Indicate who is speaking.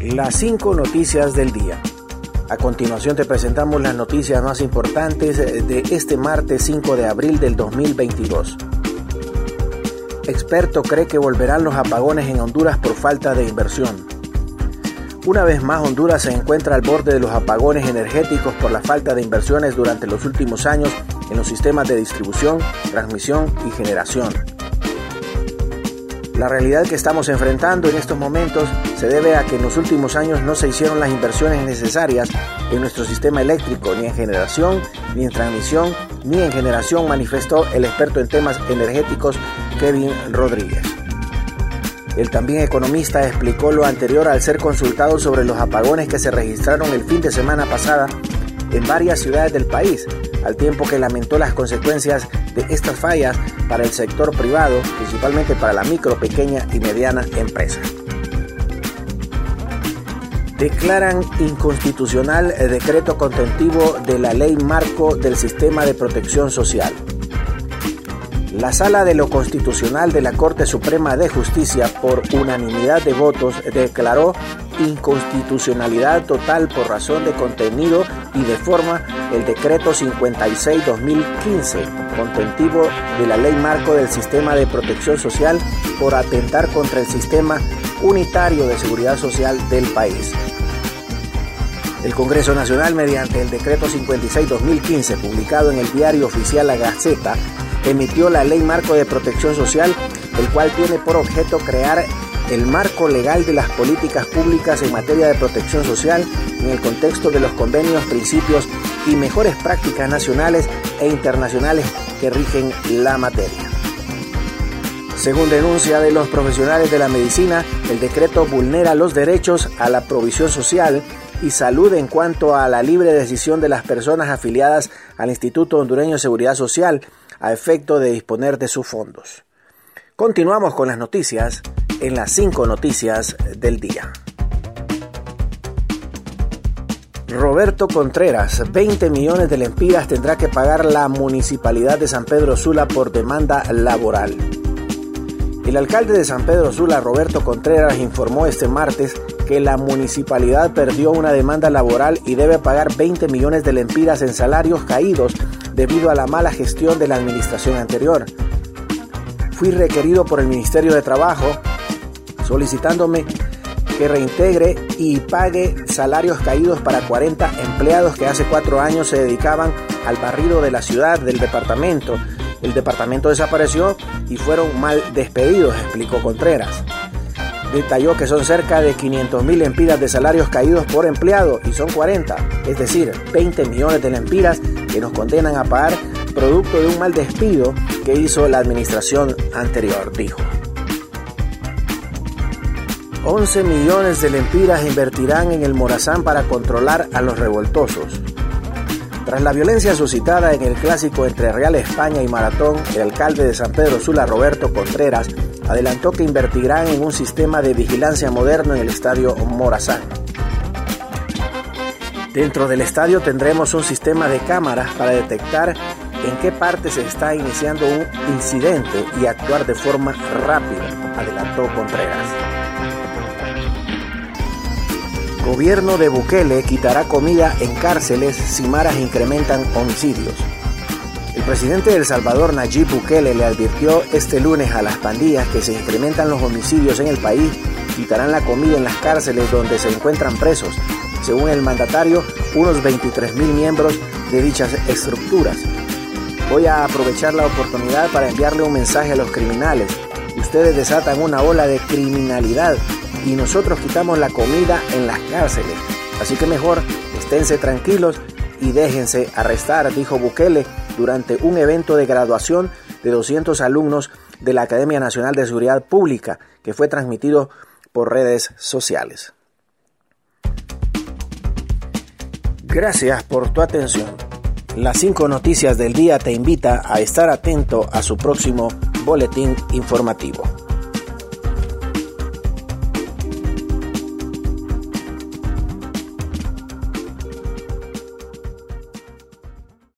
Speaker 1: Las cinco noticias del día. A continuación te presentamos las noticias más importantes de este martes 5 de abril del 2022. Experto cree que volverán los apagones en Honduras por falta de inversión. Una vez más, Honduras se encuentra al borde de los apagones energéticos por la falta de inversiones durante los últimos años en los sistemas de distribución, transmisión y generación. La realidad que estamos enfrentando en estos momentos se debe a que en los últimos años no se hicieron las inversiones necesarias en nuestro sistema eléctrico, ni en generación, ni en transmisión, ni en generación, manifestó el experto en temas energéticos Kevin Rodríguez. El también economista explicó lo anterior al ser consultado sobre los apagones que se registraron el fin de semana pasada en varias ciudades del país, al tiempo que lamentó las consecuencias de estas fallas para el sector privado, principalmente para la micro, pequeña y mediana empresa. Declaran inconstitucional el decreto contentivo de la ley marco del sistema de protección social. La Sala de lo Constitucional de la Corte Suprema de Justicia, por unanimidad de votos, declaró inconstitucionalidad total por razón de contenido y de forma el decreto 56-2015, contentivo de la Ley Marco del Sistema de Protección Social, por atentar contra el sistema unitario de seguridad social del país. El Congreso Nacional, mediante el decreto 56-2015, publicado en el diario oficial La Gaceta, emitió la Ley Marco de Protección Social, el cual tiene por objeto crear el marco legal de las políticas públicas en materia de protección social en el contexto de los convenios, principios y mejores prácticas nacionales e internacionales que rigen la materia. Según denuncia de los profesionales de la medicina, el decreto vulnera los derechos a la provisión social y salud en cuanto a la libre decisión de las personas afiliadas al Instituto Hondureño de Seguridad Social a efecto de disponer de sus fondos. Continuamos con las noticias en las cinco noticias del día. Roberto Contreras, 20 millones de lempiras tendrá que pagar la municipalidad de San Pedro Sula por demanda laboral. El alcalde de San Pedro Sula, Roberto Contreras, informó este martes que la municipalidad perdió una demanda laboral y debe pagar 20 millones de lempiras en salarios caídos debido a la mala gestión de la administración anterior. Fui requerido por el Ministerio de Trabajo solicitándome que reintegre y pague salarios caídos para 40 empleados que hace cuatro años se dedicaban al barrido de la ciudad, del departamento. El departamento desapareció y fueron mal despedidos, explicó Contreras. Detalló que son cerca de 500 mil lempiras de salarios caídos por empleado y son 40, es decir, 20 millones de lempiras que nos condenan a pagar producto de un mal despido que hizo la administración anterior, dijo. 11 millones de lempiras invertirán en el Morazán para controlar a los revoltosos. Tras la violencia suscitada en el clásico entre Real España y Maratón, el alcalde de San Pedro Sula, Roberto Contreras, adelantó que invertirán en un sistema de vigilancia moderno en el estadio Morazán. Dentro del estadio tendremos un sistema de cámaras para detectar en qué parte se está iniciando un incidente y actuar de forma rápida, adelantó Contreras. Gobierno de Bukele quitará comida en cárceles si maras incrementan homicidios. El presidente de El Salvador, Nayib Bukele, le advirtió este lunes a las pandillas que se incrementan los homicidios en el país, quitarán la comida en las cárceles donde se encuentran presos. Según el mandatario, unos 23 mil miembros de dichas estructuras. Voy a aprovechar la oportunidad para enviarle un mensaje a los criminales. Ustedes desatan una ola de criminalidad y nosotros quitamos la comida en las cárceles. Así que mejor esténse tranquilos y déjense arrestar, dijo Bukele durante un evento de graduación de 200 alumnos de la Academia Nacional de Seguridad Pública que fue transmitido por redes sociales. Gracias por tu atención. Las cinco noticias del día te invita a estar atento a su próximo boletín informativo.